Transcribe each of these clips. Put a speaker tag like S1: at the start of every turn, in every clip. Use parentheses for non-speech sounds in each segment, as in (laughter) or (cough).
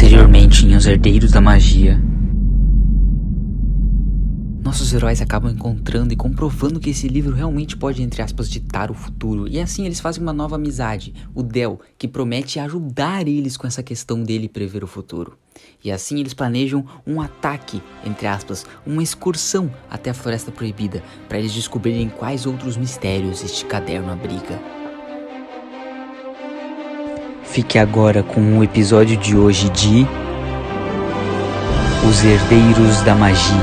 S1: Anteriormente em Os Herdeiros da Magia. Nossos heróis acabam encontrando e comprovando que esse livro realmente pode, entre aspas, ditar o futuro. E assim eles fazem uma nova amizade, o Del, que promete ajudar eles com essa questão dele prever o futuro. E assim eles planejam um ataque, entre aspas, uma excursão até a Floresta Proibida, para eles descobrirem quais outros mistérios este caderno abriga. Fique agora com o episódio de hoje de Os Herdeiros da Magia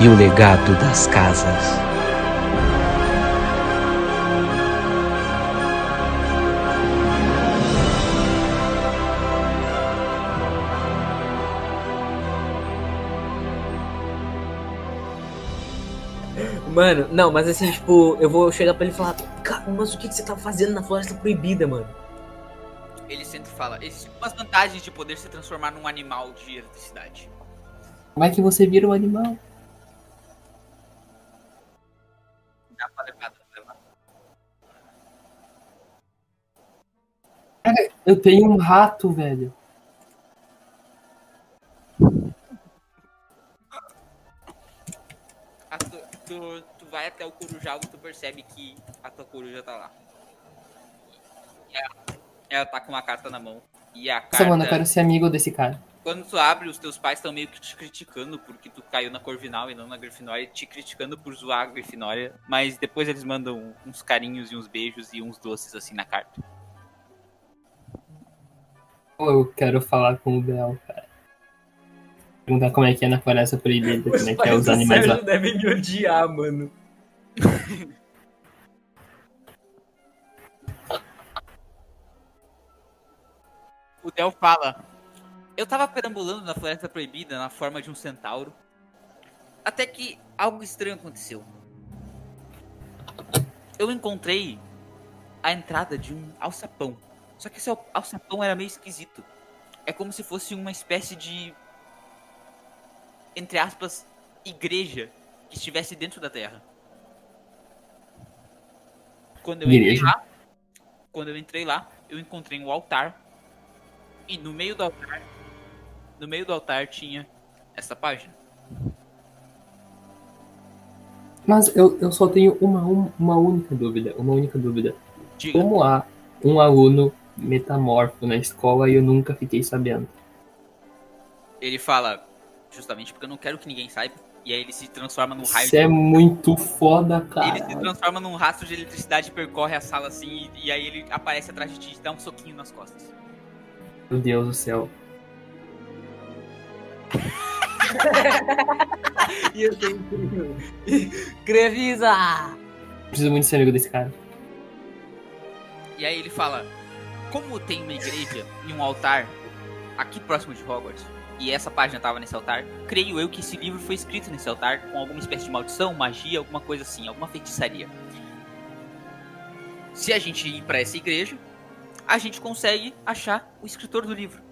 S1: e o Legado das Casas.
S2: Mano, não, mas assim, tipo, eu vou chegar pra ele e falar, cara, mas o que, que você tá fazendo na Floresta Proibida, mano?
S3: Ele sempre fala, existem umas vantagens de poder se transformar num animal de eletricidade.
S4: Como é que você vira um animal?
S3: Dá pra levar, dá pra levar.
S4: Cara, eu tenho um rato, velho.
S3: Ah, tu, tu, tu vai até o corujal e tu percebe que a tua coruja tá lá. Ela, tá com uma carta na mão. E a carta.
S4: Nossa, mano, eu quero ser amigo desse cara.
S3: Quando tu abre, os teus pais estão meio que te criticando porque tu caiu na Corvinal e não na Grifinória, te criticando por zoar a Grifinória, mas depois eles mandam uns carinhos e uns beijos e uns doces assim na carta.
S4: Eu quero falar com o Bel, cara. Perguntar como é que é na floresta proibida, como é que é os animais lá.
S2: devem me odiar, mano. (laughs)
S3: O Del fala: Eu tava perambulando na Floresta Proibida na forma de um centauro, até que algo estranho aconteceu. Eu encontrei a entrada de um alçapão. Só que esse al- alçapão era meio esquisito. É como se fosse uma espécie de. Entre aspas, igreja que estivesse dentro da terra. Quando eu entrei lá, quando eu entrei lá, eu encontrei um altar e no meio do altar, no meio do altar tinha essa página.
S4: Mas eu, eu só tenho uma, um- uma única dúvida, uma única dúvida.
S3: Diga,
S4: Como há um aluno metamorfo na escola e eu nunca fiquei sabendo?
S3: ele fala justamente porque eu não quero que ninguém saiba. E aí ele se transforma num raio
S4: Isso é
S3: de...
S4: muito foda,
S3: Ele se
S4: cara.
S3: transforma num rastro de eletricidade, percorre a sala assim, e, e aí ele aparece atrás de ti e dá um soquinho nas costas.
S4: Meu Deus do céu. (laughs)
S2: E eu tenho Crevisa!
S4: Preciso muito ser amigo desse cara.
S3: E aí ele fala: Como tem uma igreja e um altar aqui próximo de Hogwarts, e essa página tava nesse altar, creio eu que esse livro foi escrito nesse altar com alguma espécie de maldição, magia, alguma coisa assim, alguma feitiçaria. Se a gente ir pra essa igreja, a gente consegue achar o escritor do livro.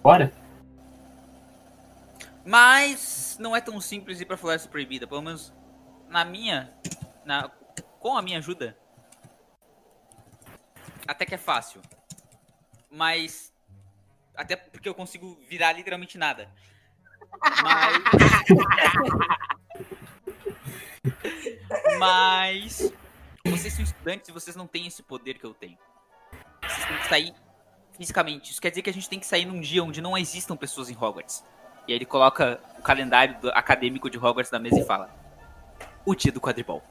S4: Bora?
S3: Mas não é tão simples ir pra Floresta Proibida, pelo menos na minha, na, com a minha ajuda, até que é fácil. Mas até porque eu consigo virar literalmente nada. Mas (laughs) Mas vocês são estudantes e vocês não têm esse poder que eu tenho. Vocês têm que sair fisicamente. Isso quer dizer que a gente tem que sair num dia onde não existam pessoas em Hogwarts. E aí ele coloca o calendário do- acadêmico de Hogwarts na mesa e fala: O dia do quadribol.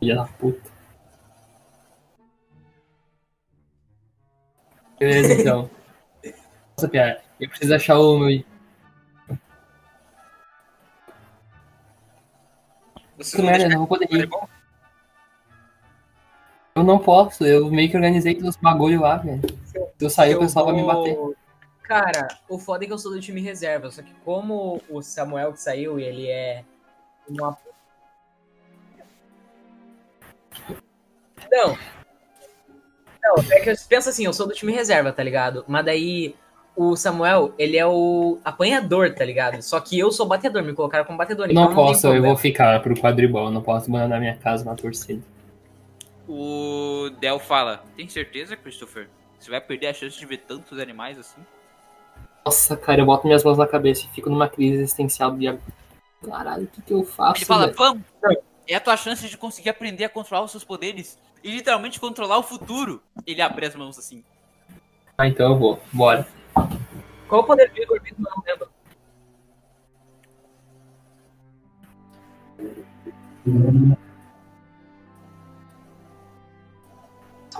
S4: Filha da puta. Beleza, então. (laughs) Nossa, piada. Eu preciso achar o meu.
S3: Você não
S4: merda, não vou poder ir.
S3: quadribol?
S4: Eu não posso, eu meio que organizei todos os bagulho lá, velho. Se eu sair, o pessoal vai me bater.
S2: vou- Cara, o foda é que eu sou do time reserva, só que como o Samuel que saiu e ele é uma. Não. Não, é que eu penso assim, eu sou do time reserva, tá ligado? Mas daí o Samuel, ele é o apanhador, tá ligado? Só que eu sou batedor, me colocaram como batedor. então
S4: Não posso, eu vou ficar pro quadribol, eu não posso abandonar minha casa na torcida.
S3: O Del fala: Tem certeza, Christopher? Você vai perder a chance de ver tantos animais assim?
S4: Nossa, cara, eu boto minhas mãos na cabeça e fico numa crise existencial de caralho, o que, que eu faço?
S3: Ele fala, vamos! É a tua chance de conseguir aprender a controlar os seus poderes e literalmente controlar o futuro. Ele abre as mãos assim.
S4: Ah, então eu vou. Bora.
S2: Qual o poder do Igor mesmo? Eu não lembro.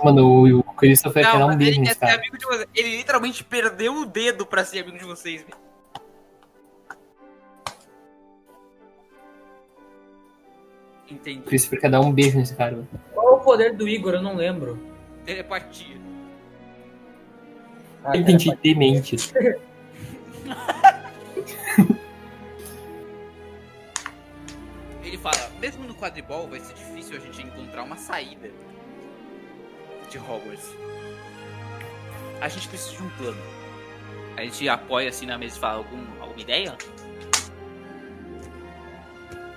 S4: Mano, o, Christopher quer dar
S3: Não,
S4: um
S3: mas ele
S4: cara.
S3: amigo de vocês. Ele literalmente perdeu o dedo pra ser amigo de vocês. velho.
S4: O
S3: Entendi.
S4: Christopher quer dar um beijo nesse cara.
S2: Qual o poder do Igor? Eu não lembro.
S3: Telepatia.
S2: Ah,
S4: Ele tem de ter mentes.
S3: Ele fala, mesmo no quadribol vai ser difícil a gente encontrar uma saída de Hogwarts. A gente precisa de um plano. A gente apoia assim na mesa e fala, Algum, alguma ideia?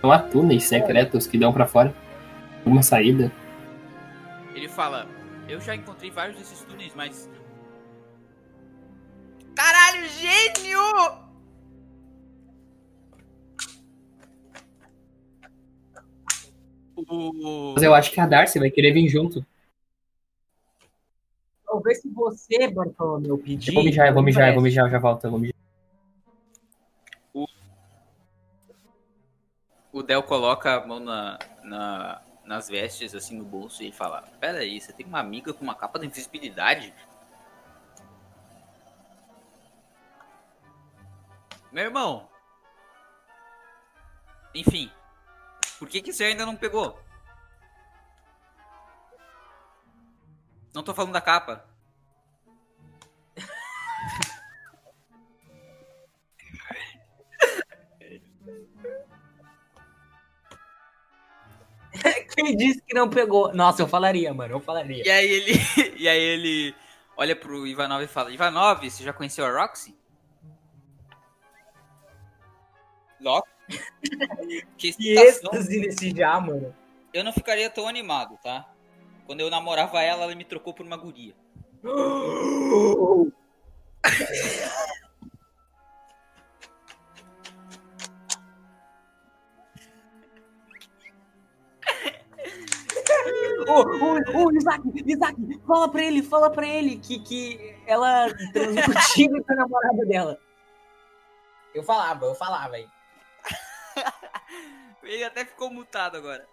S4: Não há túneis secretos que dão pra fora. Uma saída.
S3: Ele fala, eu já encontrei vários desses túneis, mas. Gênio! O...
S4: Mas eu acho que a Darcy vai querer vir junto.
S2: Talvez se você, Bartolomeu, pedir.
S4: Eu vou mijar, eu vou mijar, eu vou mijar, eu já volto, eu vou mijar.
S3: O Del coloca a mão na, na- nas vestes, assim, no bolso, e fala: Pera aí, você tem uma amiga com uma capa de invisibilidade? Meu irmão. Enfim. Por que, que você ainda não pegou? Não tô falando da capa. (laughs)
S2: Quem disse que não pegou? Nossa, eu falaria, mano. Eu falaria.
S3: E aí ele. (laughs) e aí ele olha pro Ivanov e fala: Ivanov, você já conheceu a Roxy? Roxy? (laughs) que
S2: Que êxtase nesse já, mano.
S3: Eu não ficaria tão animado, tá? Quando eu namorava ela, ela me trocou por uma guria.
S2: Ô, ô, ô, Isaac, Isaac, fala pra ele, fala pra ele que, que ela transou contigo e com a namorada dela. Eu falava, eu falava aí.
S3: Ele até ficou mutado agora.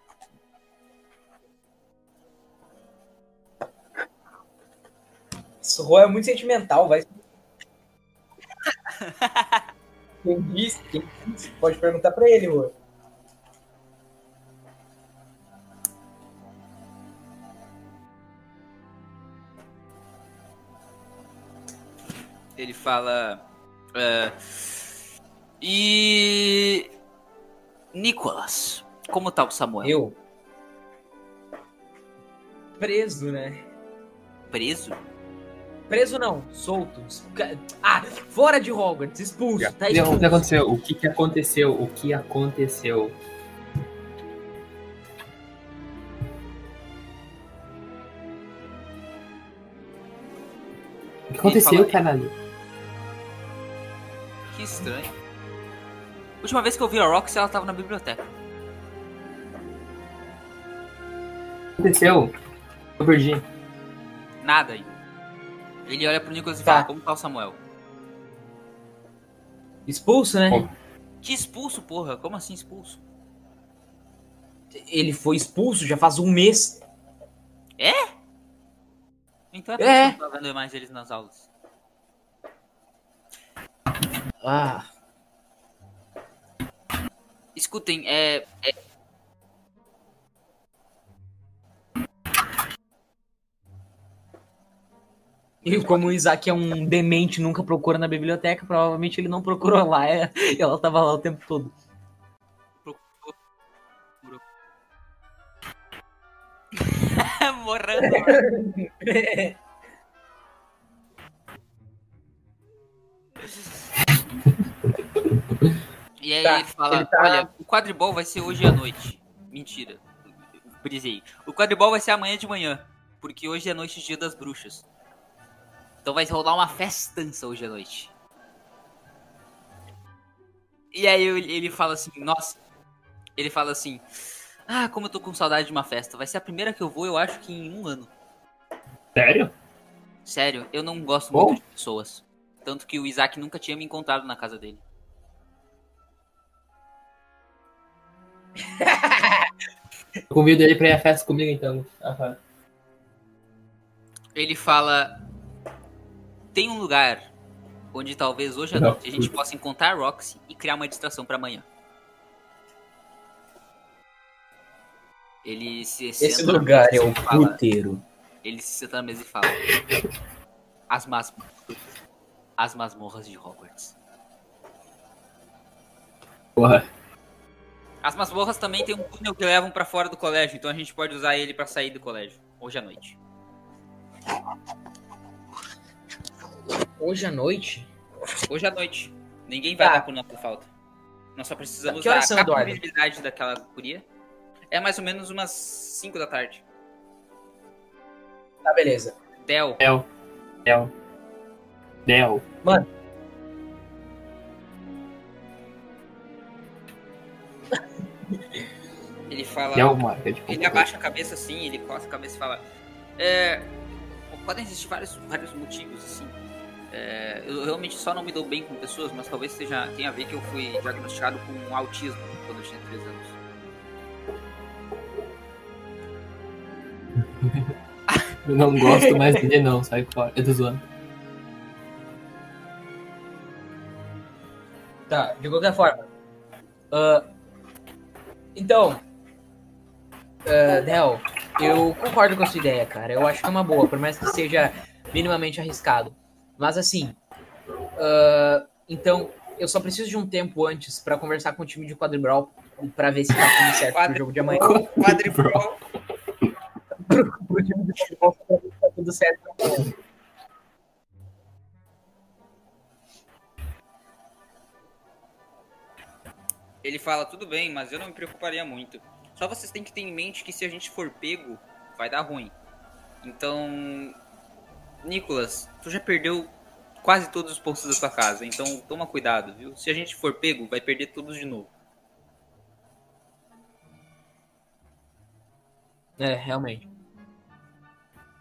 S2: Rô é muito sentimental, vai. (laughs) Quem disse? Quem disse? Pode perguntar pra ele, Rô.
S3: Ele fala. é, e. Nicolas, como tá o Samuel?
S2: Eu? Preso, né?
S3: Preso?
S2: Preso não, solto. Ah, fora de Hogwarts, expulso. Tá
S4: Não, o
S2: expulso.
S4: que aconteceu? O que, que aconteceu? O que aconteceu? O que aconteceu, caralho?
S3: Que estranho. Última vez que eu vi a Roxy, ela tava na biblioteca.
S4: O que aconteceu? Eu perdi.
S3: Nada ainda. Ele olha pro Nicolas e
S2: Tá.
S3: fala, como tá o Samuel?
S2: Expulso, né?
S4: Bom.
S3: Que expulso, porra? Como assim expulso?
S2: Ele foi expulso já faz um mês.
S3: Então é,
S2: É.
S3: não vendo mais eles nas aulas.
S2: Ah.
S3: Escutem, é, é-
S2: E como o Isaac é um demente nunca procura na biblioteca, provavelmente ele não procurou lá. é- ela tava lá o tempo todo. (laughs)
S3: Morrendo. E (laughs) aí
S2: Tá,
S3: ele fala,
S2: tá-
S3: olha, o quadribol vai ser hoje à noite. Mentira. Brisei. O quadribol vai ser amanhã de manhã. Porque hoje é noite dia das bruxas. Então vai rolar uma festança hoje à noite. E aí ele ele fala assim, nossa. Ele fala assim. Ah, como eu tô com saudade de uma festa. Vai ser a primeira que eu vou, eu acho que em um ano.
S4: Sério?
S3: Sério, eu não gosto
S4: Bom.
S3: muito de pessoas. Tanto que o Isaac nunca tinha me encontrado na casa dele.
S4: Eu (laughs) convido ele pra ir à festa comigo, então. Aham.
S3: Ele fala. Tem um lugar onde talvez hoje à
S4: Não.
S3: noite a gente possa encontrar a Roxy e criar uma distração pra amanhã. Ele se
S2: Esse
S3: senta na
S2: lugar é
S3: mesa
S2: o
S3: e fala-
S2: puteiro.
S3: Ele se senta na mesa e fala: As masmorras. As masmorras de Hogwarts.
S4: Porra.
S3: As masmorras também tem um túnel que levam pra fora do colégio, então a gente pode usar ele pra sair do colégio hoje à noite.
S2: Hoje à noite?
S3: Hoje à noite. Ninguém vai
S2: Tá.
S3: dar por nossa falta. Nós só precisamos
S2: Que horas
S3: da capabilidade daquela guria. É mais ou menos umas 5 da tarde.
S2: Tá, beleza.
S3: Del,
S4: Del. Del. Del.
S3: Ele fala.
S4: Marca de
S3: Ele abaixa a cabeça assim, ele coça a cabeça e fala. É, podem existir vários, vários motivos, assim. É, eu realmente só não me dou bem com pessoas, mas talvez seja, tenha a ver que eu fui diagnosticado com autismo quando eu tinha 3 anos. (laughs)
S4: Eu não gosto mais dele, não, sai fora. Eu tô zoando.
S2: Tá, de qualquer forma. Ah, então. Ah, Del, eu concordo com a sua ideia, cara. Eu acho que é uma boa, por mais que seja minimamente arriscado. Mas assim. ah, então, eu só preciso de um tempo antes pra conversar com o time de quadribol pra ver se tá tudo certo pro jogo de amanhã.
S3: Quadribol.
S2: pro time de quadribol pra ver se tá tudo certo.
S3: Ele fala, tudo bem, mas eu não me preocuparia muito. Só vocês têm que ter em mente que se a gente for pego, vai dar ruim. Então, Nicolas, tu já perdeu quase todos os pontos da tua casa, então toma cuidado, viu? Se a gente for pego, vai perder todos de novo.
S2: É, realmente.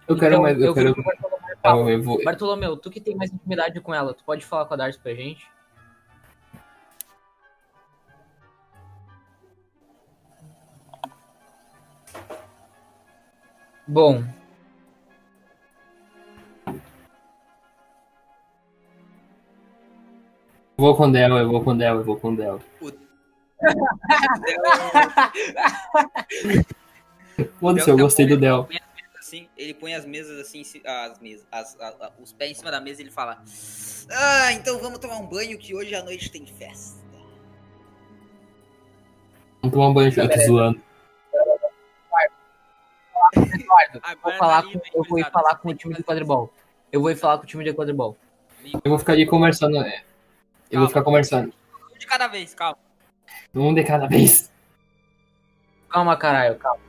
S4: Eu quero
S2: Então,
S4: mais. Eu,
S2: eu
S4: quero.
S2: pro Bartolomeu tu que tem mais intimidade com ela, tu pode falar com a Darcy pra gente? Bom.
S4: Eu vou com Del, eu vou com Del, eu vou com Del. (laughs) Foda-se, eu gostei do Del.
S3: As assim, ele põe as mesas assim, as mesas, as- a- a- os pés em cima da mesa e ele fala: Ah, então vamos tomar um banho que hoje à noite tem festa.
S4: Vamos tomar um banho, eu tô zoando.
S2: Eduardo, vou falar com, eu vou ir falar com o time de quadribol. Eu vou ir falar com o time de quadribol.
S4: Eu vou ficar ali conversando. é. Eu vou ficar conversando.
S3: Um de cada vez, calma.
S4: Um de cada vez.
S2: Calma, caralho, calma.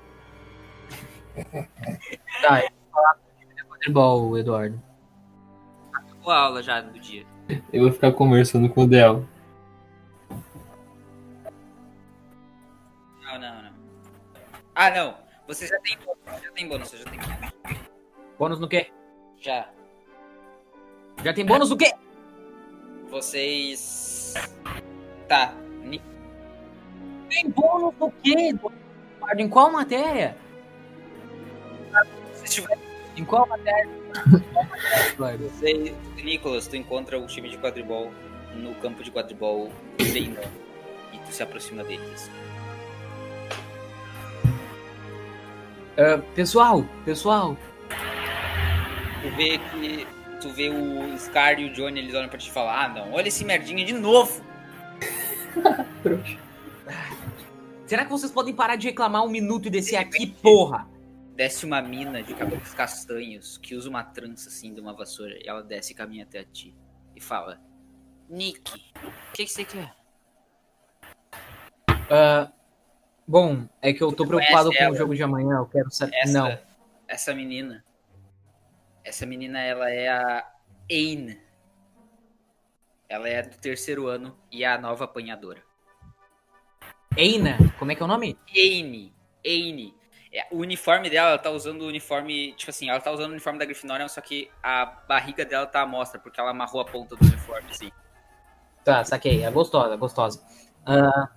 S2: Tá, eu vou falar com o time de quadribol, Eduardo.
S3: Boa aula já do dia.
S4: Eu vou ficar conversando com o Del.
S3: Não, não, não. Ah, não. Você já tem bônus, já tem bônus, você já tem bônus.
S2: Bônus no quê?
S3: Já.
S2: Já tem bônus no quê?
S3: Vocês. Tá.
S2: Tem bônus no quê? Em qual matéria?
S3: Se tiver
S2: Em qual matéria? (laughs)
S3: Você, Nicolas, tu encontra o time de quadribol no campo de quadribol treinando. E tu se aproxima deles.
S2: Ah, pessoal, pessoal,
S3: Tu vê que. Tu vê o Scar e o Johnny, eles olham pra ti e falam, ah não, olha esse merdinha de novo! (laughs)
S2: será que vocês podem parar de reclamar um minuto e descer aqui, porra?
S3: Desce uma mina de cabelos castanhos que usa uma trança assim de uma vassoura e ela desce e caminha até a ti e fala: Nick, o que, que você quer?
S2: Ah, bom, é que eu tô
S3: Tu
S2: preocupado com o
S3: ela?
S2: jogo de amanhã, eu quero saber.
S3: Essa,
S2: Não.
S3: essa menina. Essa menina, ela é a Aine. Ela é do terceiro ano e é a nova apanhadora.
S2: Eina, como é que é o nome?
S3: Aine. Aine. É, o uniforme dela, ela tá usando o uniforme. Tipo assim, ela tá usando o uniforme da Grifinória, só que a barriga dela tá à mostra, porque ela amarrou a ponta do uniforme, assim.
S2: Tá, saquei. É gostosa, gostosa. Ah,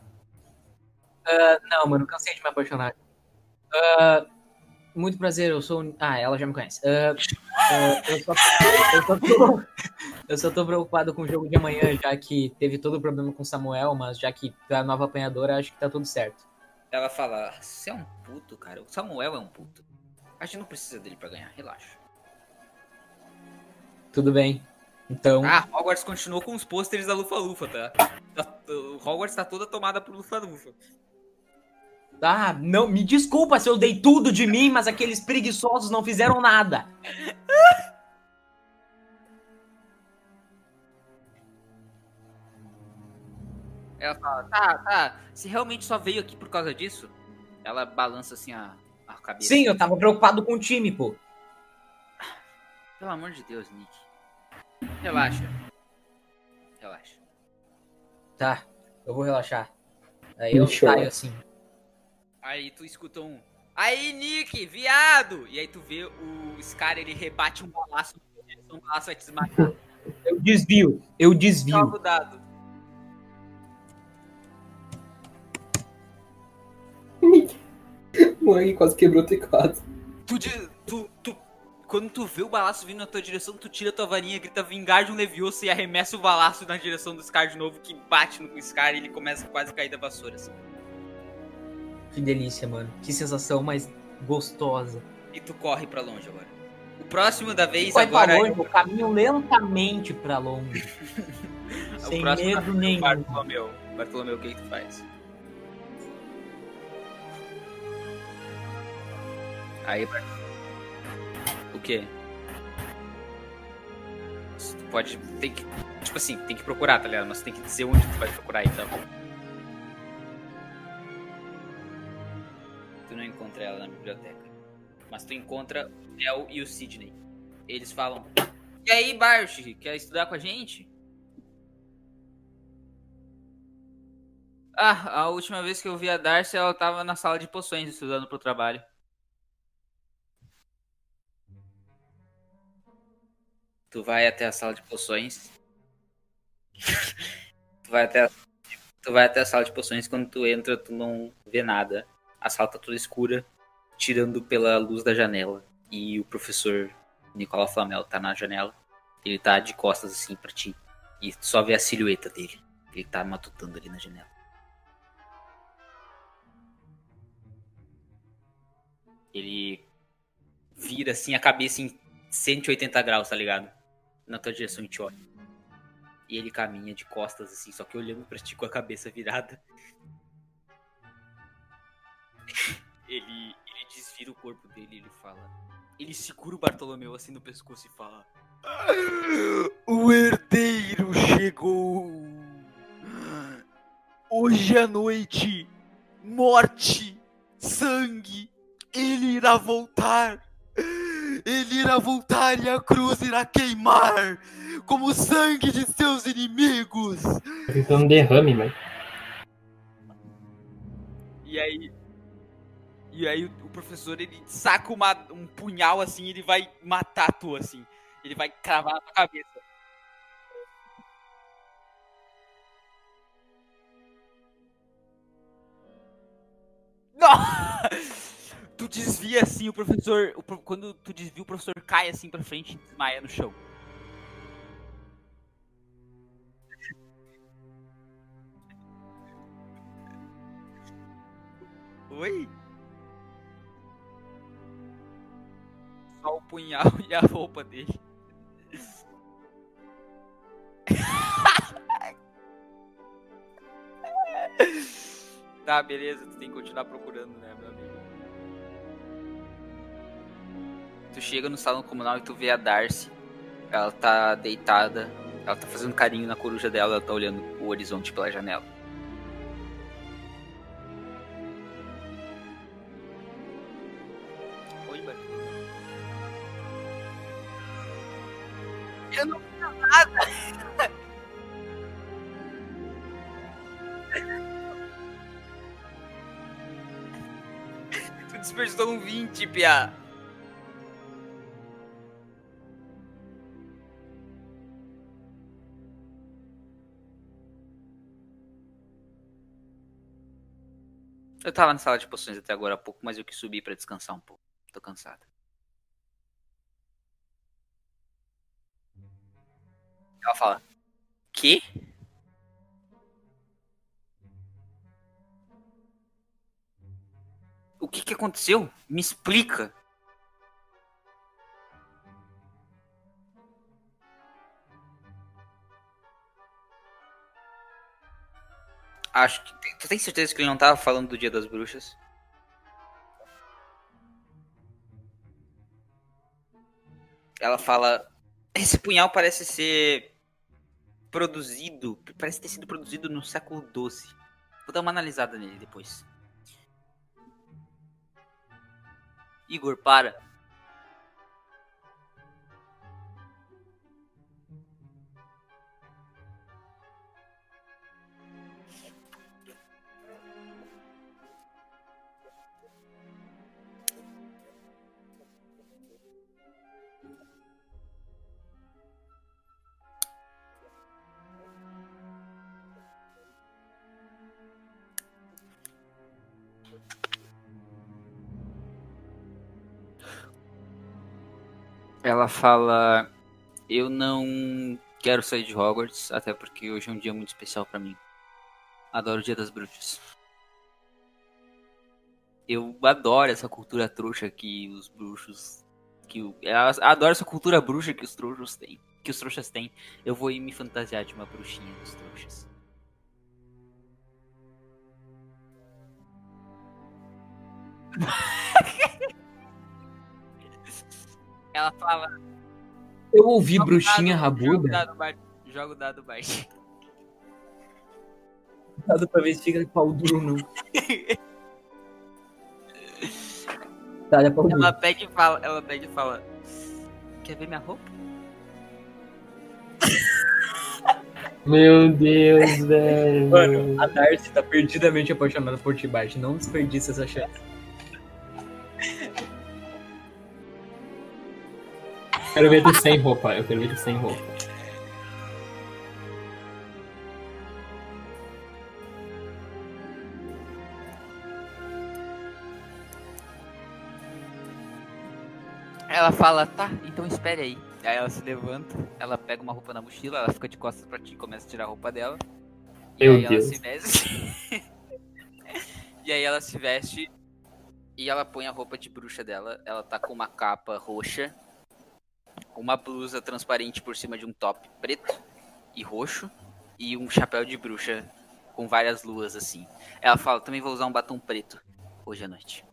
S2: ah, não, mano, cansei de me apaixonar. Ah, muito prazer, eu sou. Ah, ela já me conhece. Ah, eu, só, eu, só tô, eu só tô preocupado com o jogo de amanhã, já que teve todo o problema com o Samuel, mas já que tu é a nova apanhadora, acho que tá tudo certo.
S3: Ela fala: Você é um puto, cara. O Samuel é um puto. A gente não precisa dele pra ganhar, relaxa.
S2: Tudo bem. Então.
S3: Ah, Hogwarts continuou com os pôsteres da Lufa-Lufa, tá? Tá- O Hogwarts tá toda tomada por Lufa-Lufa.
S2: Ah, não, me desculpa se eu dei tudo de mim, mas aqueles preguiçosos não fizeram nada.
S3: Ela fala: Tá, tá. Você realmente só veio aqui por causa disso? Ela balança assim a, a cabeça.
S2: Sim, eu tava preocupado com o time, pô.
S3: Pelo amor de Deus, Nick. Relaxa. Relaxa.
S2: Tá, eu vou relaxar. Aí eu saio assim.
S3: Aí tu escuta um. Aí, Nick, viado! E aí tu vê o Scar, ele rebate um balaço. Um balaço vai te esmagar.
S2: Eu desvio, eu desvio.
S3: Joga o dado. (laughs)
S4: Mãe, quase quebrou o teclado.
S3: Tu, de- tu, tu, quando tu vê o balaço vindo na tua direção, tu tira tua varinha, grita vingar de um Leviosa e arremessa o balaço na direção do Scar de novo, que bate no Scar e ele começa a quase cair da vassoura. Assim.
S2: Que delícia, mano. Que sensação mais gostosa.
S3: E tu corre pra longe agora. O próximo da vez
S2: Vai
S3: agora.
S2: pra longe, eu caminho lentamente pra longe. (laughs) sem medo
S3: o
S2: nenhum.
S3: Bartolomeu. Bartolomeu, o que, que tu faz? Aí, Bart- O quê? Tu pode. Tem que. Tipo assim, tem que procurar, tá ligado? Mas tem que dizer onde tu vai procurar então. Encontra ela na biblioteca. Mas tu encontra o Nel e o Sidney. Eles falam. E aí, Bart, quer estudar com a gente? Ah, a última vez que eu vi a Darcy, ela tava na sala de poções estudando pro trabalho. Tu vai até a sala de poções. (laughs) tu vai até a... tu vai até a sala de poções quando tu entra, tu não vê nada. A sala tá toda escura, tirando pela luz da janela. E o professor Nicolau Flamel tá na janela. Ele tá de costas assim pra ti. E só vê a silhueta dele. Ele tá matutando ali na janela. Ele vira assim a cabeça em 180 graus, tá ligado? Na tua direção e te olha. E ele caminha de costas assim, só que olhando pra ti com a cabeça virada. Ele, ele desvira o corpo dele e ele fala. Ele segura o Bartolomeu assim no pescoço e fala. O herdeiro chegou! Hoje à noite, morte, sangue, ele irá voltar! Ele irá voltar e a cruz irá queimar como o sangue de seus inimigos!
S4: Tá tentando derrame, mãe.
S3: E aí. E aí o professor ele saca uma, um punhal assim ele vai matar tu assim. Ele vai cravar na tua cabeça. (laughs) Não! Tu desvia assim, o professor. o quando tu desvia, o professor cai assim pra frente e desmaia no chão. Oi? Só o punhal (laughs) e a roupa dele. (laughs) tá, beleza, tu tem que continuar procurando, né, meu amigo? Tu chega no salão comunal e tu vê a Darcy. Ela tá deitada, ela tá fazendo carinho na coruja dela, ela tá olhando o horizonte pela janela. Desperdiçou um 20, Pia. Eu tava na sala de poções até agora há pouco, mas eu quis subir pra descansar um pouco. Tô cansado. Ela fala: Que? O que que aconteceu? Me explica. Acho que. Tu tem certeza que ele não tava falando do Dia das Bruxas? Ela fala. Esse punhal parece ser produzido. Parece ter sido produzido no século XII. Vou dar uma analisada nele depois. Igor, para. Ela fala: Eu não quero sair de Hogwarts, até porque hoje é um dia muito especial pra mim. Adoro o Dia das Bruxas. Eu adoro essa cultura trouxa que os bruxos. Que o, eu adoro essa cultura bruxa que os trouxas têm. Que os trouxas têm. Eu vou ir me fantasiar de uma bruxinha dos trouxas. (laughs) Ela fala.
S2: Eu ouvi
S3: "Joga o
S2: bruxinha
S3: dado, Joga o
S2: rabuda.
S3: dado, Bart. Joga o dado, Bart. (laughs)
S2: Dado pra ver se fica pau duro ou não. (laughs) Tá, é pau duro.
S3: Ela pega e fala, ela pega e fala. Quer ver minha roupa? (laughs)
S4: Meu Deus, velho.
S2: Mano, a Darcy tá perdidamente apaixonada por ti, Bart. Não desperdiça essa chance.
S4: Quero ver tu sem roupa. Eu quero ver tu sem roupa.
S3: Ela fala, tá, então espere aí. Aí ela se levanta, ela pega uma roupa na mochila, ela fica de costas pra ti e começa a tirar a roupa dela. E
S4: Meu
S3: aí
S4: Deus.
S3: ela se veste. (laughs) e aí ela se veste e ela põe a roupa de bruxa dela. Ela tá com uma capa roxa, uma blusa transparente por cima de um top preto e roxo e um chapéu de bruxa com várias luas assim. Ela fala, também vou usar um batom preto hoje à noite.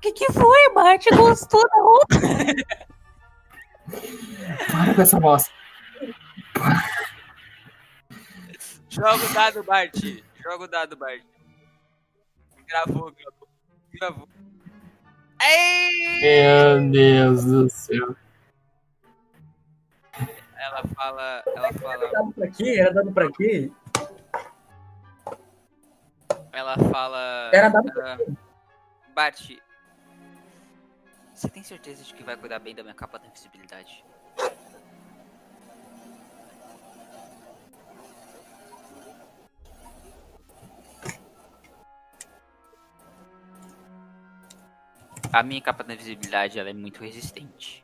S5: que que foi, Bart? Gostou da roupa?
S4: Para com essa voz.
S3: Joga o dado, Bart. Joga o dado, Bart. Gravou, gravou. Gravou. Ei!
S4: Meu Deus do céu.
S3: Ela fala. Ela fala.
S2: Dado pra quê? Era dado pra quê?
S3: Ela fala.
S2: Era dado
S3: ah, Bart. Você tem certeza de que vai cuidar bem da minha capa da invisibilidade? A minha capa da invisibilidade ela é muito resistente.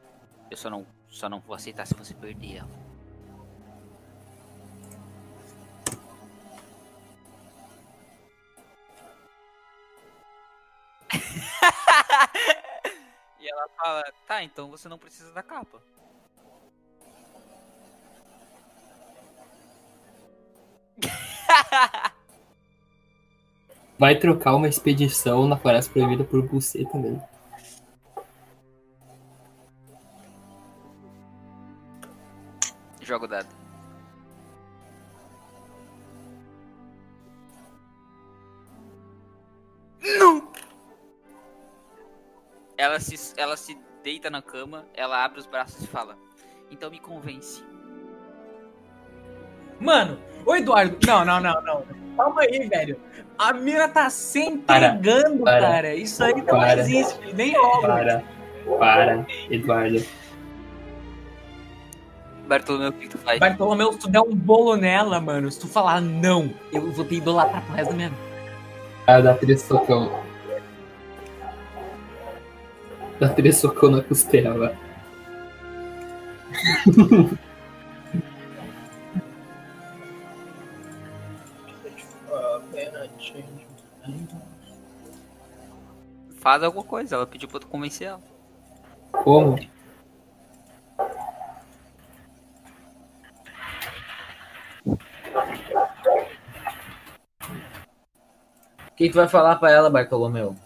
S3: Eu só não, só não vou aceitar se você perder ela. (laughs) e ela fala, tá, então você não precisa da capa.
S4: Vai trocar uma expedição na Floresta Proibida por buceta mesmo.
S3: Deita na cama, ela abre os braços e fala: Então me convence.
S2: Mano, ô Eduardo. Não, não, não, não. Calma aí, velho. A mina tá se
S4: Para,
S2: entregando,
S4: para,
S2: cara. Isso aí não
S4: para.
S2: existe. Nem rola.
S4: Para, para, Eduardo.
S3: Bartolomeu, o que tu faz?
S2: Bartolomeu, se tu der um bolo nela, mano, se tu falar não, eu vou te idolatrar pro resto da minha vida.
S4: Ah, dá três socão. Dá três socão na costela.
S3: Faz alguma coisa, ela pediu pra tu convencer ela.
S4: Como?
S2: O que tu vai falar pra ela, Bartolomeu?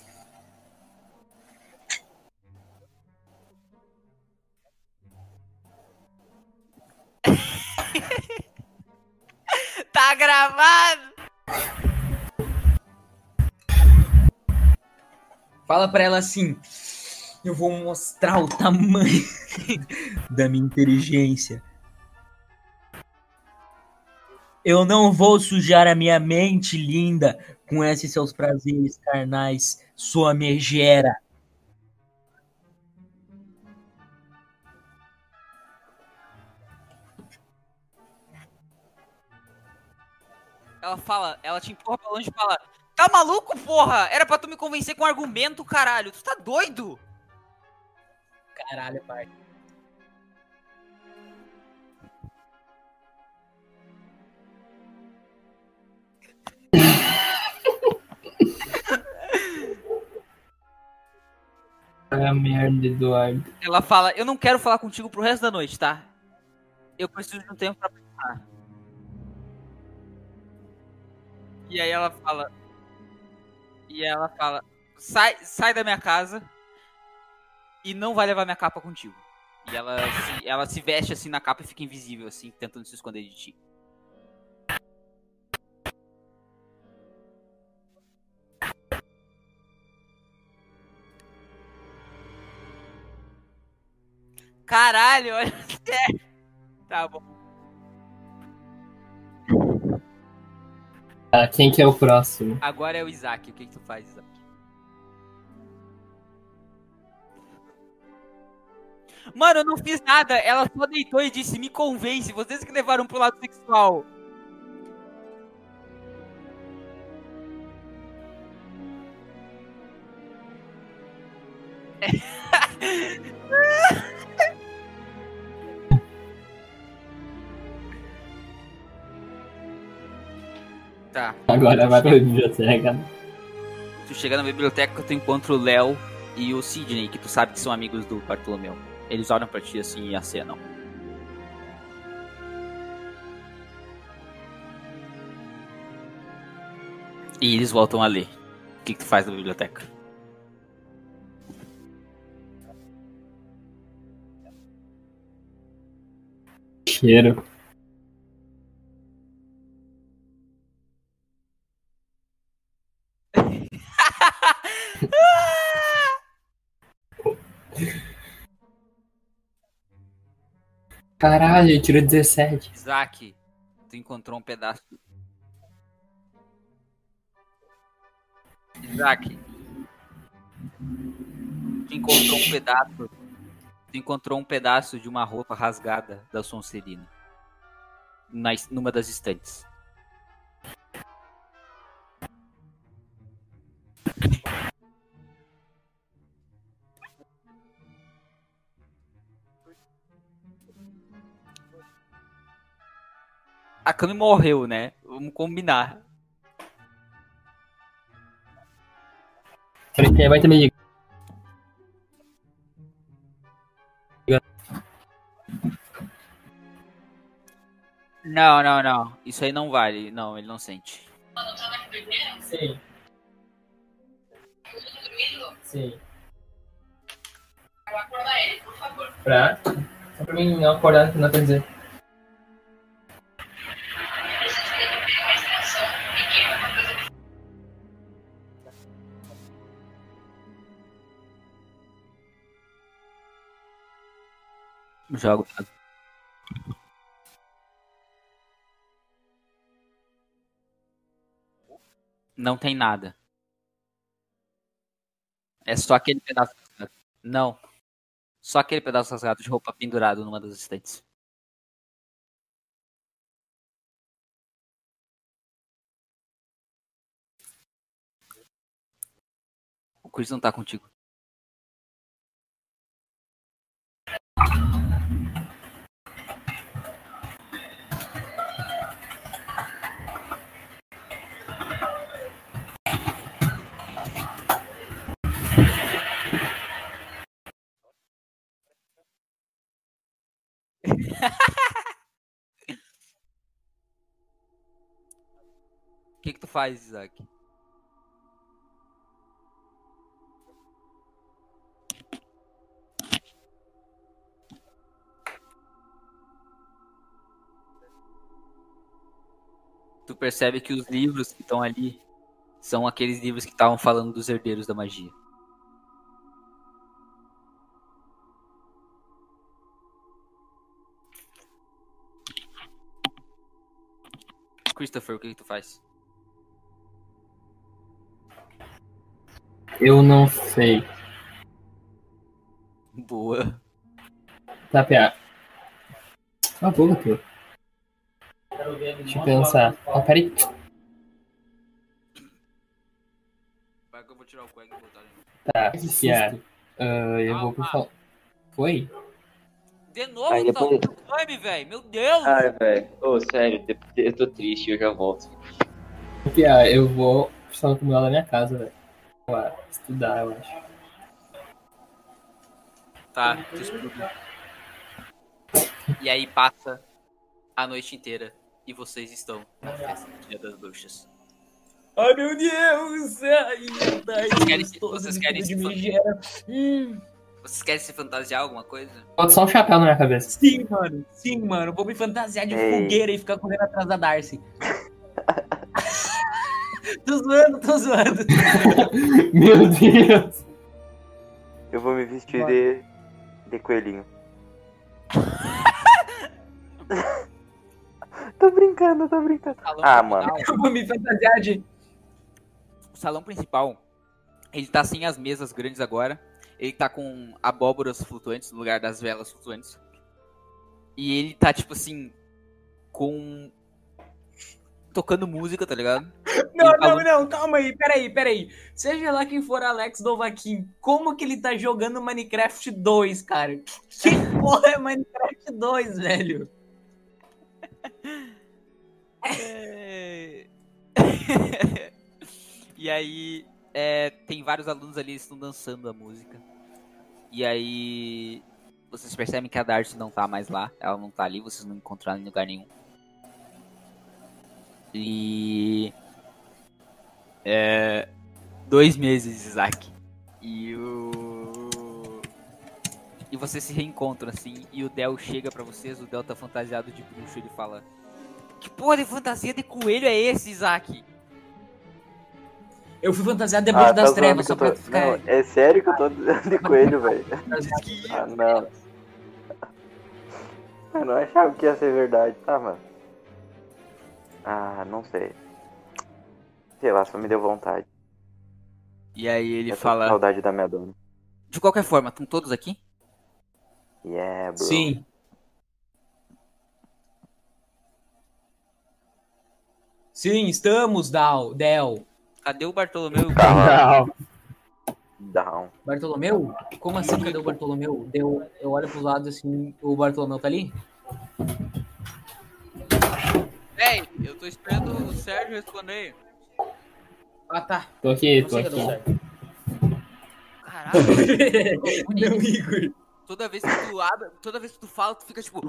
S3: Gravado!
S2: Fala pra ela assim. Eu vou mostrar o tamanho (laughs) da minha inteligência. Eu não vou sujar a minha mente linda com esses seus prazeres carnais, sua megera.
S3: Ela fala, ela te empurra pra longe e fala: Tá maluco, porra? Era pra tu me convencer com argumento, caralho. Tu tá doido?
S2: Caralho, pai. (laughs)
S4: Ah, merda, Eduardo.
S3: Ela fala: Eu não quero falar contigo pro resto da noite, tá? Eu preciso de um tempo pra pensar. E aí ela fala. E ela fala: Sai, sai da minha casa e não vai levar minha capa contigo. E ela se, ela se veste assim na capa e fica invisível, assim, tentando se esconder de ti. Caralho, olha. (laughs) Tá bom.
S4: Ah, quem que é o próximo?
S3: Agora é o Isaac. O que, que tu faz, Isaac? Mano, eu não fiz nada. Ela só deitou e disse: Me convence. Vocês que levaram pro lado sexual. (laughs) Tá.
S4: Agora vai pra biblioteca.
S3: Tu chega na biblioteca, tu encontra o Léo e o Sidney, que tu sabe que são amigos do Bartolomeu. Eles olham pra ti assim e acenam. E eles voltam a ler. O que, que tu faz na biblioteca?
S4: Cheiro. Caralho, ele tirou 17.
S3: Isaac, tu encontrou um pedaço. Isaac, tu encontrou um pedaço. Tu encontrou um pedaço de uma roupa rasgada da Sonserina. Na, numa das estantes. A Kami morreu, né? Vamos combinar.
S4: Vai ligado?
S3: Não, não, não. Isso aí não vale. Não, ele não sente.
S4: Sim. Sim. Pra? Só pra mim não acordar, não quer dizer.
S3: Jogo. Não tem nada. É só aquele pedaço. Não. Só aquele pedaço rasgado de roupa pendurado numa das estantes. O Chris não tá contigo. O (laughs) que que tu faz, Isaac? Tu percebe que os livros que estão ali são aqueles livros que estavam falando dos herdeiros da magia. Christopher, o que, que tu faz?
S4: Eu não sei.
S3: Boa.
S4: Tá, Pia. Cala a boca, teu. Deixa eu pensar. Ah, peraí.
S3: Vai que eu vou tirar o coelho e botar.
S4: Tá, Pia. Ah, eu vou por favor. Foi?
S3: De novo,
S6: Aí
S3: tá
S6: depois-
S3: o time, velho. Meu Deus!
S6: Ai, velho. Ô, sério, de- eu tô triste, eu já volto.
S4: Pia, eu vou precisar acumular na minha casa, velho. Pra estudar, eu acho.
S3: Tá, estuda. E aí passa a noite inteira e vocês estão na festa do Dia das Bruxas.
S2: Ai, meu Deus! Ai, ai,
S3: Vocês querem-
S2: gostoso
S3: vocês querem
S2: tudo de
S3: se
S2: megera. Hum,
S3: Vocês querem se fantasiar alguma coisa?
S4: Bota só um chapéu na minha cabeça.
S2: sim, mano. Sim, mano. Vou me fantasiar de
S6: Ei.
S2: fogueira e ficar correndo atrás da Darcy. (laughs) tô zoando, tô zoando. (laughs)
S4: Meu Deus!
S6: Eu vou me vestir de, de coelhinho. (laughs) tô brincando, tô brincando.
S3: Salão
S6: Ah, mano.
S2: Eu vou me fantasiar de.
S3: O salão principal, ele tá sem as mesas grandes agora. Ele tá com abóboras flutuantes no lugar das velas flutuantes. E ele tá, tipo assim, com. tocando música, tá ligado? (laughs)
S2: Não,
S3: Ele
S2: não, não, calma aí, peraí, peraí. Seja lá quem for Alex Novaquim, como que ele tá jogando Minecraft 2, cara? Que (laughs) porra é Minecraft 2, velho?
S3: É. (laughs) e aí, é, tem vários alunos ali que estão dançando a música. E aí, vocês percebem que a Darcy não tá mais lá. Ela não tá ali, vocês não encontraram em lugar nenhum. E. É. Dois meses, Isaac. E o. E vocês se reencontram assim. E o Del chega pra vocês. O Del tá fantasiado de bruxo. Ele fala: Que porra de fantasia de coelho é esse, Isaac?
S2: Eu fui fantasiado de bruxo das
S6: zoando
S2: trevas, só
S6: tô-
S2: pra ficar.
S6: Não, é sério que eu tô de coelho, velho. (laughs) Ah, não. Eu não achava que ia ser verdade, tá, mano? Ah, não sei. Sei lá, só me deu vontade.
S3: E aí ele
S6: eu
S3: fala:
S6: saudade da minha dona.
S3: De qualquer forma, estão todos aqui?
S6: Yeah, bro.
S2: Sim. Sim, estamos, Dal, Del.
S3: Cadê o Bartolomeu?
S4: Não.
S6: Down.
S2: Bartolomeu? Como assim, cadê o Bartolomeu? Deu, eu olho pros lados assim, o Bartolomeu tá ali?
S3: Véi, eu tô esperando o Sérgio responder.
S2: Ah, tá.
S4: Tô aqui,
S2: Não
S4: tô aqui.
S3: Caralho, (laughs)
S2: Não, Igor.
S3: toda vez que tu abre, toda vez que tu fala, tu fica tipo.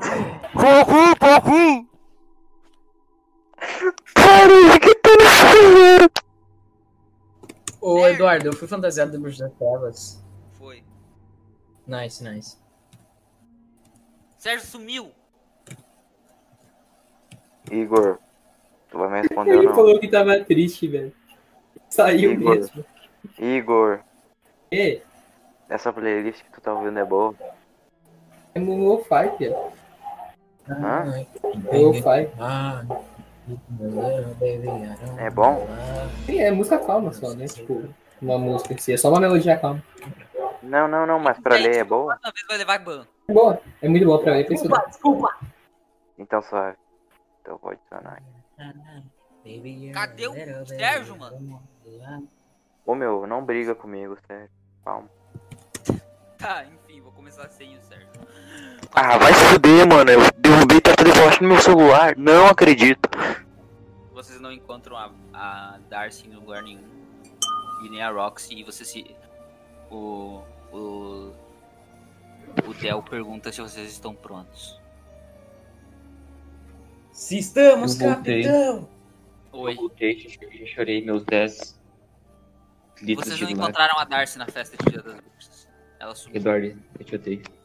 S2: Ô? Eduardo, eu fui fantasiado de bruxo das trevas.
S3: Foi.
S2: Nice, nice.
S3: Sérgio sumiu.
S6: Igor, tu vai me responder (laughs) ou
S4: Ele
S6: não?
S4: falou que tava triste, velho. Saiu
S6: Igor.
S4: mesmo.
S6: Igor,
S4: E,
S6: essa playlist que tu tá ouvindo é boa?
S4: É no lo-fi, Pia.
S6: Hã?
S4: É lo-fi.
S2: Ah.
S6: É bom?
S4: Sim, é música calma só, né? Tipo, uma música em si. É só uma melodia calma.
S6: Não, não, não, mas pra ler é boa?
S3: Uma vez vai levar ban.
S4: É boa. É muito boa pra ler, pra estudar.
S2: Desculpa.
S6: Então suave. Então vou adicionar.
S3: Cadê o Sérgio, mano?
S6: Ô meu, não briga comigo, sério. Calma.
S3: Tá, enfim, vou começar sem o Sérgio.
S6: Ah, vai se fuder, mano. Eu derrubei teta de forte no meu celular. Não acredito.
S3: Vocês não encontram a, a Darcy em lugar nenhum. E nem a Roxy. E você se. O. O. O Del pergunta se vocês estão prontos.
S2: Se estamos,
S7: Eu
S2: capitão.
S3: Oi.
S7: Eu voltei, já já chorei meus 10 litros
S3: Vocês não encontraram a Darcy na festa de Dia das Bruxas. Ela sumiu.
S7: Eduardo, eu te odeio.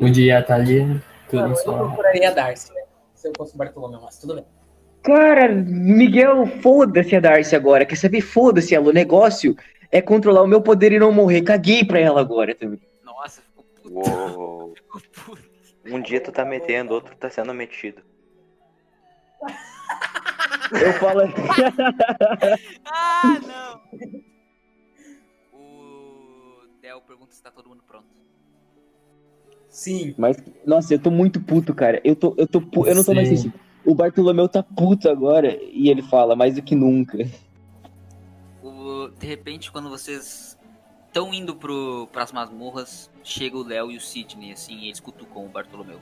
S4: Um dia tá ali, tudo em
S2: eu procuraria a Darcy, né? Se eu fosse o Bartolomeu, mas tudo bem.
S8: Cara, Miguel, foda-se a Darcy agora. Quer saber? Foda-se ela. O negócio é controlar o meu poder e não morrer. Caguei pra ela agora também.
S3: Nossa, ficou puto.
S6: Uou.
S3: Ficou puto.
S6: Um dia tu tá metendo, outro tá sendo metido. (laughs)
S8: Eu falo assim.
S3: Ah, não! O Del pergunta se tá todo mundo pronto.
S2: Sim.
S8: Mas, nossa, eu tô muito puto, cara. Eu tô, eu tô, pu- eu não tô mais
S4: Sim.
S8: sentindo. O Bartolomeu tá puto agora e ele fala mais do que nunca.
S3: O- de repente, quando vocês estão indo pro, pras masmorras, chega o Léo e o Sidney, assim, e eles cutucam o Bartolomeu.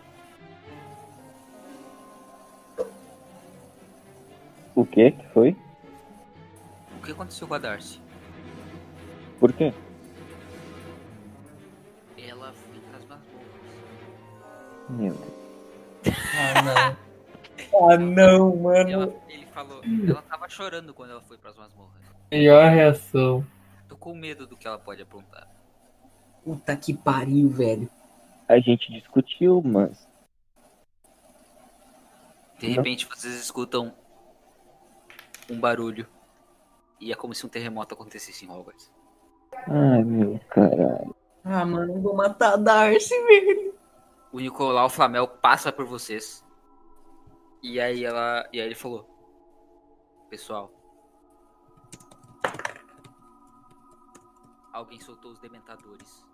S8: O quê? que foi?
S3: O que aconteceu com a Darcy?
S8: Por quê? Meu Deus.
S2: Ah, não. (laughs) Ah, não, mano.
S3: Ela, ele falou, ela tava chorando quando ela foi pras masmorras.
S4: melhor reação.
S3: Tô com medo do que ela pode aprontar.
S2: Puta que pariu, velho.
S8: A gente discutiu, mas.
S3: De repente, vocês escutam um barulho. E é como se um terremoto acontecesse em Hogwarts.
S8: Ai, meu caralho.
S2: Ah, mano, eu vou matar a Darcy, velho.
S3: O Nicolau Flamel passa por vocês. E aí ela. E aí ele falou. Pessoal. Alguém soltou os dementadores.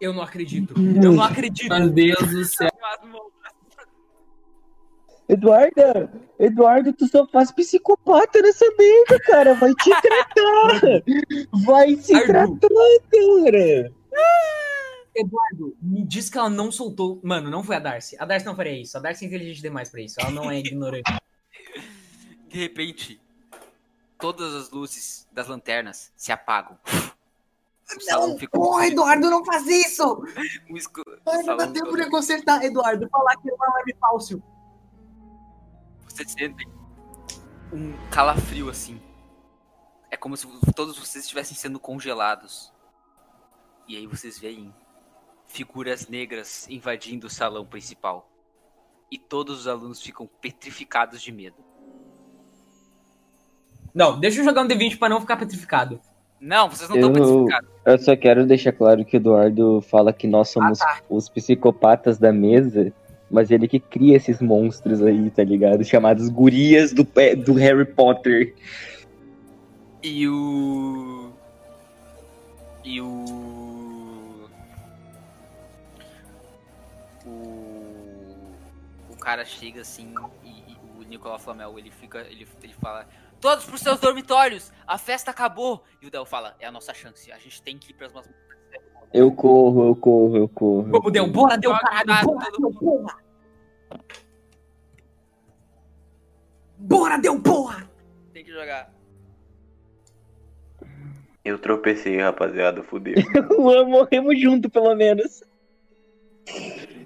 S2: Eu não acredito. Eu não acredito.
S4: Meu Deus do céu.
S8: Eduarda! Eduardo, tu só faz psicopata nessa merda, cara. Vai te tratar! (laughs) Vai se
S2: Ardu.
S8: tratar, cara!
S2: Eduardo, me diz que ela não soltou. Mano, não foi a Darcy. A Darcy não faria isso. A Darcy é inteligente demais pra isso. Ela não é ignorante. (laughs)
S3: De repente, todas as luzes das lanternas se apagam. O salão ficou.
S2: Porra, Eduardo, não faz isso!
S3: um (laughs) escu- o
S2: Vai, não dá tempo
S3: todo-
S2: de consertar, Eduardo. Falar que é uma web falso.
S3: Vocês sentem um calafrio assim. É como se todos vocês estivessem sendo congelados. E aí vocês veem figuras negras invadindo o salão principal. E todos os alunos ficam petrificados de medo.
S2: Não, deixa eu jogar um D20 pra não ficar petrificado.
S3: Não, vocês não estão petrificados.
S8: Eu só quero deixar claro que o Eduardo fala que nós somos os psicopatas da mesa, mas ele que cria esses monstros aí, tá ligado? Chamados gurias do, do Harry Potter.
S3: E o. E. O. cara chega assim e, e o Nicolau Flamel ele fica. Ele, ele fala. Todos pros seus dormitórios! A festa acabou! E o Del fala, é a nossa chance, a gente tem que ir pras mas...
S8: Eu corro, eu corro, eu corro.
S2: Vamos, deu, bora, deu,
S3: Joga
S2: caralho, bora, deu, porra! Bora, porra!
S3: Tem que jogar.
S6: Eu tropecei, rapaziada, fudeu. (laughs)
S8: Luan, morremos junto, pelo menos.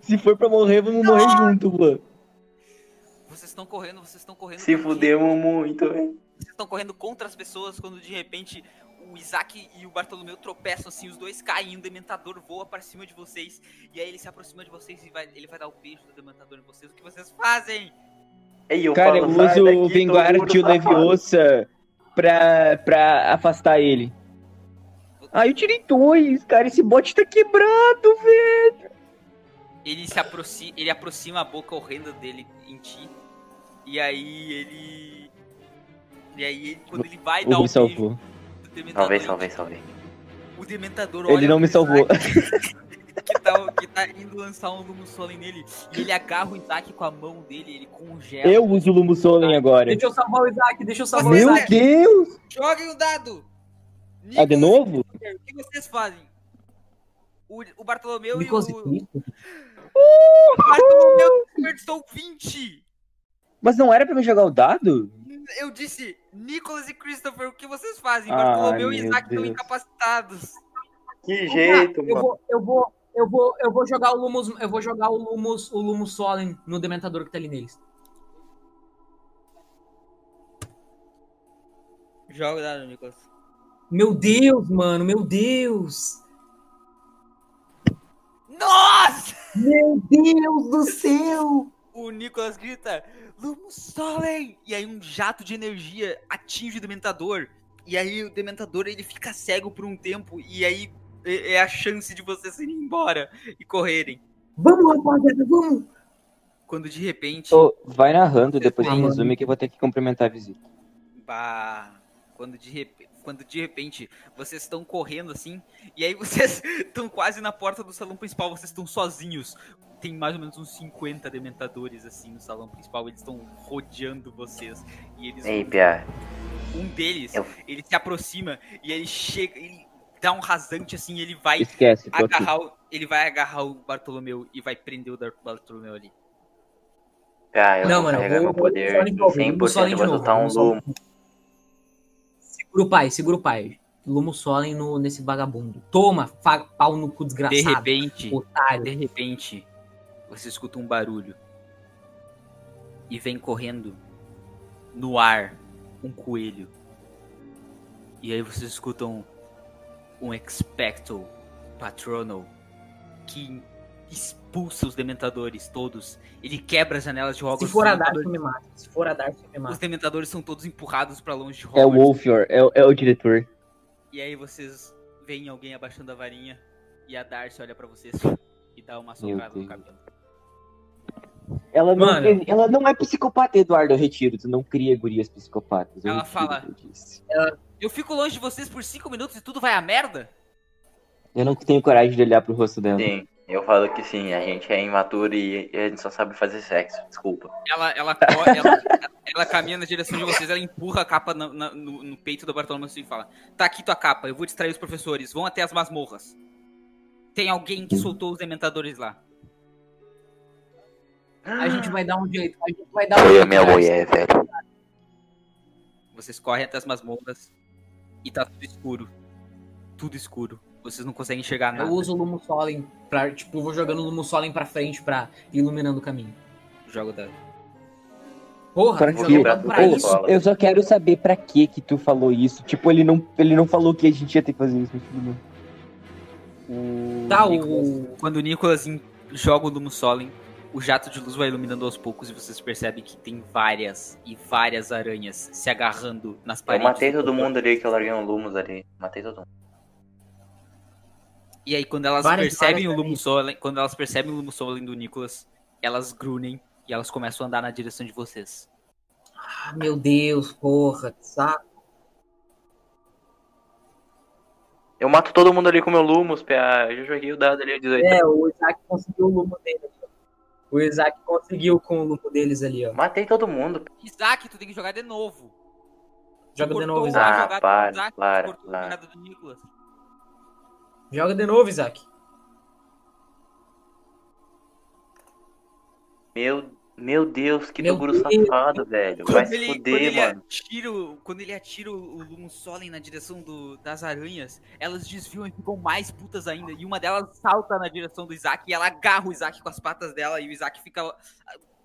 S8: Se for pra morrer, vamos morrer junto, Luan.
S3: Vocês estão correndo, vocês estão correndo.
S6: Se fudemos muito, hein?
S3: Vocês estão correndo contra as pessoas quando de repente o Isaac e o Bartolomeu tropeçam assim, os dois caem, um dementador voa pra cima de vocês. E aí ele se aproxima de vocês e vai, ele vai dar o beijo do dementador em vocês. O que vocês fazem?
S6: Ei, eu
S8: Cara, eu
S6: falo, sai
S8: uso
S6: daqui,
S8: o
S6: safado.
S8: Leviosa pra, pra afastar ele. Ah, eu tirei dois, cara. Esse bot tá quebrado, velho.
S3: Ele se aproxima, ele aproxima a boca horrenda dele em ti. E aí ele. E aí, ele- quando ele vai
S8: O
S3: dar
S8: me
S3: um
S8: salvou.
S3: beijo, o
S6: Salvei, salvei, salvei.
S3: o dementador olha
S8: Ele não me salvou. (laughs)
S3: Que, tá, que tá indo lançar um Lumus Solen nele. E ele agarra o Isaac com a mão dele, ele congela.
S8: Eu uso o Lumo Solen agora.
S2: Deixa eu salvar o Isaac, deixa eu salvar o
S8: Meu
S2: Isaac.
S8: Deus!
S3: Joguem o dado!
S8: Ah, de novo?
S3: O que vocês fazem? O, o Bartolomeu
S2: Nicolas
S3: e
S2: e
S3: o.
S2: Cristo?
S3: o Bartolomeu desperdiçou 20!
S8: Mas não era pra me jogar o dado?
S3: Eu disse, Nicholas e Christopher, o que vocês fazem? Bartolomeu e Isaac estão incapacitados.
S6: Que jeito,
S2: eu
S6: mano.
S2: vou, eu vou, eu vou, eu vou jogar o Lumos, eu vou jogar o Lumos, o Lumos Solen no Dementador que tá ali neles.
S3: Joga o dado, Nicholas.
S2: Meu Deus, mano, meu Deus.
S3: Nossa!
S2: Meu Deus do céu.
S3: O Nicholas grita, Lumus Solen! E aí um jato de energia atinge o Dementador. E aí o Dementador ele fica cego por um tempo. E aí é é a chance de vocês irem embora e correrem.
S2: Vamos, rapaziada, vamos.
S3: Quando de repente.
S8: Ô, vai narrando, depois em
S2: mano.
S8: resume que eu vou ter que cumprimentar a visita.
S3: Bah, quando de, rep... quando de repente vocês estão correndo assim, e aí vocês (laughs) estão quase na porta do salão principal, vocês estão sozinhos. Tem mais ou menos uns 50 dementadores assim no salão principal, eles estão rodeando vocês. E eles
S6: Ei, Pia.
S3: um deles,
S6: Eu-
S3: ele se aproxima e ele chega, ele dá um rasante assim, ele vai
S8: Esquece, aqui.
S3: agarrar, o- ele vai agarrar o Bartolomeu e vai prender o Bartolomeu ali.
S6: Pia, eu
S2: Não,
S6: vou
S2: mano, vou-
S6: meu poder
S2: de vou só
S6: 100%,
S2: de
S6: eu vou
S2: novo,
S6: soltar um lumo.
S2: Segura o pai, segura o pai. Lumos Solen no, nesse vagabundo. Toma, fa- pau no cu
S3: De
S2: desgraçado.
S3: repente,
S2: Otário.
S3: De repente, você escuta um barulho. E vem correndo no ar um coelho. E aí vocês escutam um Expecto Patronal que expulsa os dementadores todos. Ele quebra as janelas de Hogwarts.
S2: Se for
S3: os
S2: a Dark, me mata. Se for a Dark, me
S3: Os
S2: mata.
S3: dementadores são todos empurrados pra longe de
S8: É o
S3: Hogwarts.
S8: Wolfior, é, o- é o diretor.
S3: E aí vocês veem alguém abaixando a varinha. E a Darcy olha pra vocês e dá uma socada no cabelo.
S8: Ela não,
S2: Mano.
S8: ela não é psicopata, Eduardo, eu retiro. Tu não cria gurias psicopatas.
S3: Ela fala-
S8: eu disse.
S3: Eu fico longe de vocês por 5 minutos e tudo vai a merda?
S8: Eu não tenho coragem de olhar pro rosto dela.
S6: Sim, eu falo que sim, a gente é imaturo e a gente só sabe fazer sexo, desculpa.
S3: Ela, ela, (laughs) ela, ela caminha na direção de vocês, ela empurra a capa na- na- no, no peito do Bartolomeu e fala: Tá aqui tua capa, eu vou distrair os professores, vão até as masmorras. Tem alguém que soltou os dementadores lá.
S2: A gente vai dar um jeito. A gente vai dar um
S6: Foi a
S2: jeito.
S6: minha mulher, velho.
S3: Vocês correm até as masmorras e tá tudo escuro. Tudo escuro. Vocês não conseguem enxergar nada.
S2: Eu uso o Lumos Solen pra, tipo, vou jogando o Lumos Solen pra frente pra ir iluminando o caminho.
S3: Jogo da.
S2: Porra,
S8: Pra
S2: jogar pra
S6: Ô,
S2: isso.
S8: Eu só quero saber pra que que tu falou isso. Tipo, ele não, ele não falou que a gente ia ter que fazer isso. mas tudo bem.
S3: O
S2: Tá,
S3: Nicolas-
S2: o...
S3: Quando o Nicolas joga o Lumus Solen, o jato de luz vai iluminando aos poucos e vocês percebem que tem várias e várias aranhas se agarrando nas
S6: Eu
S3: paredes.
S6: matei
S3: do
S6: todo mundo ali que eu larguei um lumos ali. Matei todo mundo.
S3: E aí, quando elas
S2: Várias-
S3: percebem
S2: várias
S3: o Solen, quando elas percebem o Lumus Solen do Nicolas, elas grunem e elas começam a andar na direção de vocês.
S2: Ah, meu Deus, porra, que saco.
S6: Eu mato todo mundo ali com meu lumos, PA. Eu já joguei o dado ali, 18.
S2: É, o Isaac conseguiu o lumo dele. O Isaac conseguiu com o lumo deles ali, ó.
S6: Matei todo mundo.
S3: Isaac, tu tem que jogar de novo.
S2: Joga de novo, Isaac.
S6: Ah, para,
S3: Isaac,
S6: para, para.
S2: Joga de novo, Isaac.
S6: Meu, meu Deus, que
S2: Meu
S6: Toguro
S2: Deus.
S6: safado, velho.
S3: Quando
S6: Vai se fuder,
S3: ele
S6: mano.
S3: atira, quando ele atira o, Lumus Solen na direção do- das aranhas, elas desviam e ficam mais putas ainda. E uma delas salta na direção do Isaac e ela agarra o Isaac com as patas dela e o Isaac fica,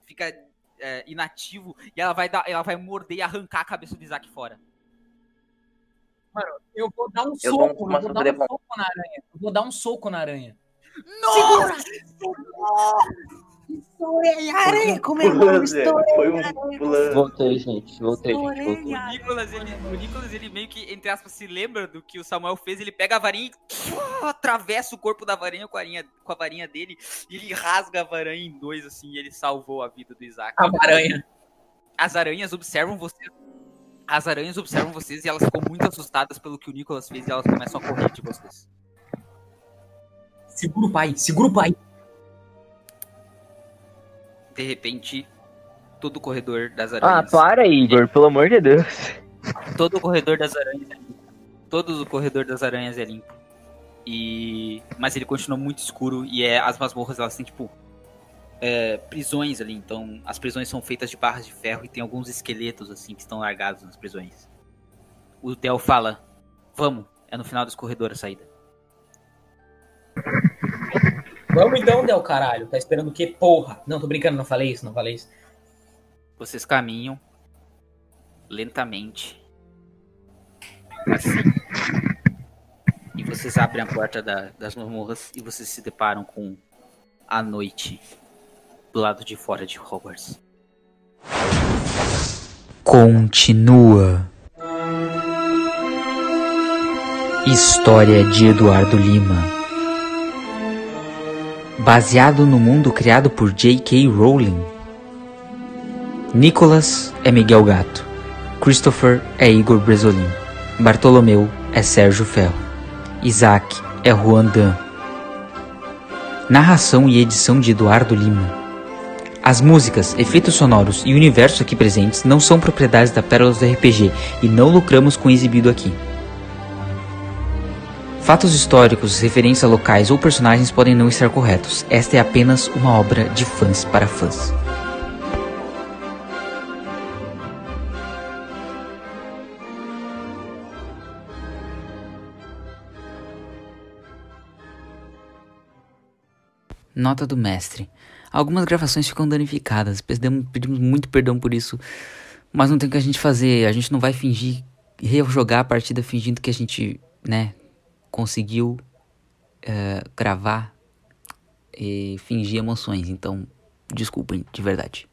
S3: fica é, inativo e ela vai, dar, ela vai morder e arrancar a cabeça do Isaac fora.
S2: Eu vou dar um
S6: Eu
S2: soco, eu vou dar um soco na aranha. Eu vou dar um soco na aranha.
S3: Nossa!
S5: Aranha, comemora o estourei.
S6: Foi um plano.
S8: Voltei, gente. Voltei, gente. Voltei.
S3: O Nicolas, ele, o Nicolas, ele meio que, entre aspas, se lembra do que o Samuel fez. Ele pega a varinha e (laughs) atravessa o corpo da varinha com a varinha, com a varinha dele. E ele rasga a varinha em dois, assim. E ele salvou a vida do Isaac.
S2: A aranha.
S3: As aranhas observam vocês. As aranhas observam vocês e elas ficam muito assustadas pelo que o Nicolas fez. E elas começam a correr de vocês.
S2: Segura o pai, segura o pai.
S3: De repente, todo o corredor das
S8: Ah,
S3: aranhas.
S8: para, Igor, pelo amor de Deus.
S3: Todo o corredor das aranhas é limpo. Todo o corredor das aranhas é limpo. E. Mas ele continua muito escuro e é, as masmorras elas têm, tipo. é, prisões ali. Então, as prisões são feitas de barras de ferro e tem alguns esqueletos, assim, que estão largados nas prisões. O Del fala: Vamos, é no final desse corredor a saída.
S2: Vamos então, Del, caralho. Tá esperando o quê? Porra. Não, tô brincando, não falei isso, não falei isso.
S3: Vocês caminham lentamente. Assim. E vocês abrem a porta da- das masmorras e vocês se deparam com a noite do lado de fora de Hogwarts.
S1: Continua. História de Eduardo Lima. Baseado no mundo criado por J.K. Rowling. Nicholas é Miguel Gato. Christopher é Igor Bresolin. Bartolomeu é Sérgio Ferro. Isaac é Juan Dan. Narração e edição de Eduardo Lima. As músicas, efeitos sonoros e universo aqui presentes não são propriedades da Pérolas do RPG e não lucramos com exibido aqui. Fatos históricos, referências locais ou personagens podem não estar corretos. Esta é apenas uma obra de fãs para fãs. Nota do mestre. Algumas gravações ficam danificadas. Pedimos muito perdão por isso. Mas não tem o que a gente fazer. A gente não vai fingir, rejogar a partida fingindo que a gente, né, conseguiu eh, gravar e fingir emoções. Então, desculpem, de verdade.